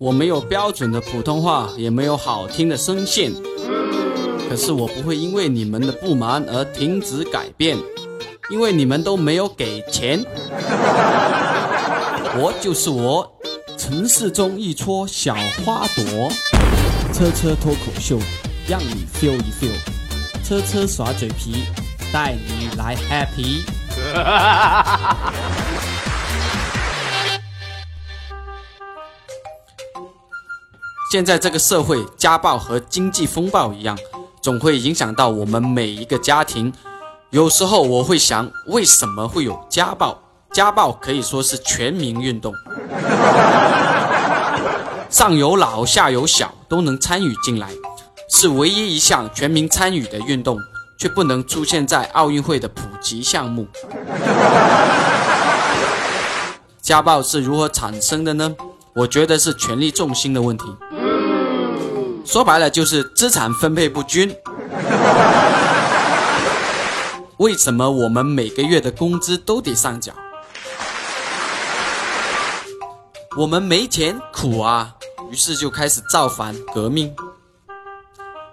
我没有标准的普通话，也没有好听的声线，可是我不会因为你们的不满而停止改变，因为你们都没有给钱。我就是我，城市中一撮小花朵。车车脱口秀，让你 feel 一 feel。车车耍嘴皮，带你来 happy。现在这个社会，家暴和经济风暴一样，总会影响到我们每一个家庭。有时候我会想，为什么会有家暴？家暴可以说是全民运动，上有老下有小都能参与进来，是唯一一项全民参与的运动，却不能出现在奥运会的普及项目。家暴是如何产生的呢？我觉得是权力重心的问题。说白了就是资产分配不均。为什么我们每个月的工资都得上缴？我们没钱苦啊，于是就开始造反革命。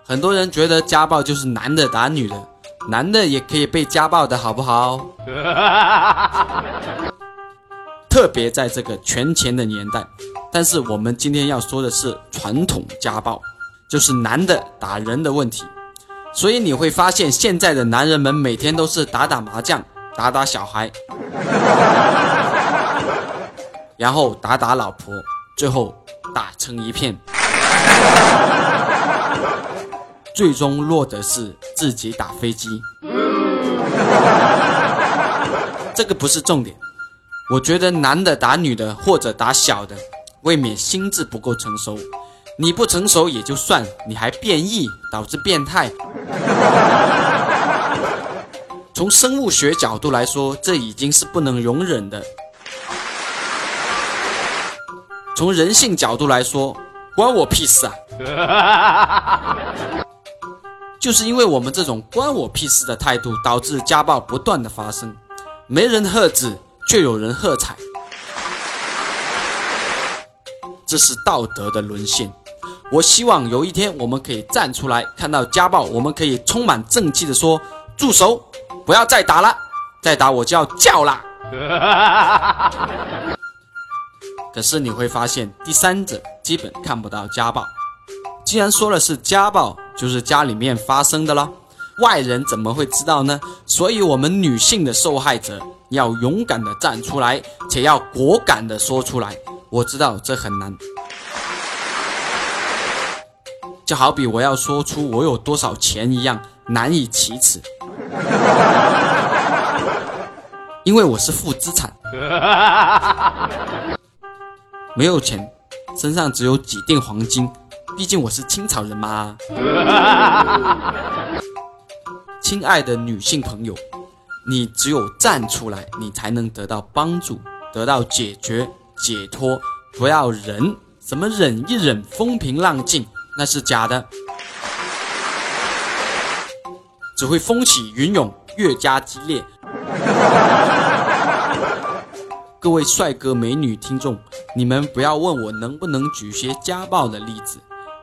很多人觉得家暴就是男的打女的，男的也可以被家暴的好不好？特别在这个权钱的年代。但是我们今天要说的是传统家暴，就是男的打人的问题。所以你会发现现在的男人们每天都是打打麻将，打打小孩。然后打打老婆，最后打成一片，最终落得是自己打飞机。这个不是重点，我觉得男的打女的或者打小的，未免心智不够成熟。你不成熟也就算，你还变异导致变态。从生物学角度来说，这已经是不能容忍的。从人性角度来说，关我屁事啊！就是因为我们这种关我屁事的态度，导致家暴不断的发生。没人喝止，却有人喝彩，这是道德的沦陷。我希望有一天我们可以站出来，看到家暴，我们可以充满正气的说：“住手，不要再打了，再打我就要叫了。”可是你会发现，第三者基本看不到家暴。既然说了是家暴，就是家里面发生的了，外人怎么会知道呢？所以，我们女性的受害者要勇敢的站出来，且要果敢的说出来。我知道这很难，就好比我要说出我有多少钱一样难以启齿，因为我是负资产。没有钱，身上只有几锭黄金，毕竟我是清朝人嘛。亲爱的女性朋友，你只有站出来，你才能得到帮助，得到解决、解脱。不要忍，什么忍一忍，风平浪静，那是假的，只会风起云涌，越加激烈。各位帅哥美女听众。你们不要问我能不能举些家暴的例子，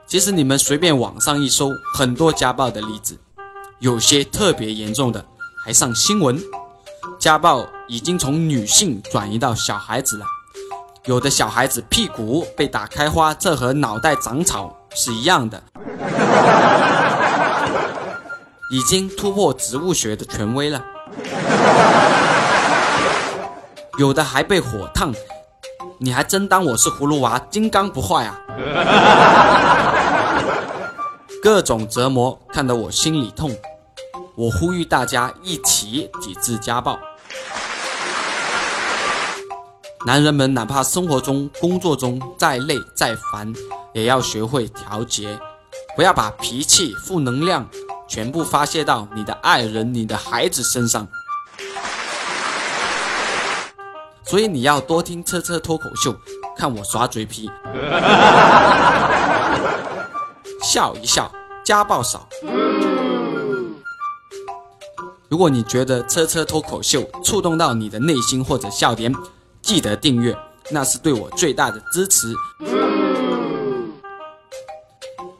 其实你们随便网上一搜，很多家暴的例子，有些特别严重的还上新闻。家暴已经从女性转移到小孩子了，有的小孩子屁股被打开花，这和脑袋长草是一样的，已经突破植物学的权威了。有的还被火烫。你还真当我是葫芦娃，金刚不坏啊！各种折磨看得我心里痛，我呼吁大家一起抵制家暴。男人们哪怕生活中、工作中再累再烦，也要学会调节，不要把脾气、负能量全部发泄到你的爱人、你的孩子身上。所以你要多听车车脱口秀，看我耍嘴皮，笑一笑，家暴少。如果你觉得车车脱口秀触动到你的内心或者笑点，记得订阅，那是对我最大的支持。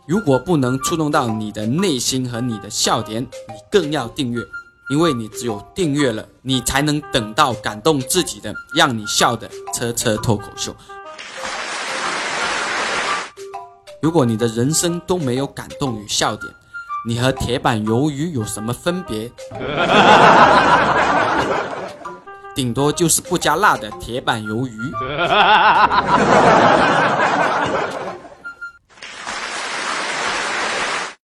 如果不能触动到你的内心和你的笑点，你更要订阅，因为你只有订阅了，你才能等到感动自己的、让你笑的车车脱口秀。如果你的人生都没有感动与笑点，你和铁板鱿鱼有什么分别？顶多就是不加辣的铁板鱿鱼。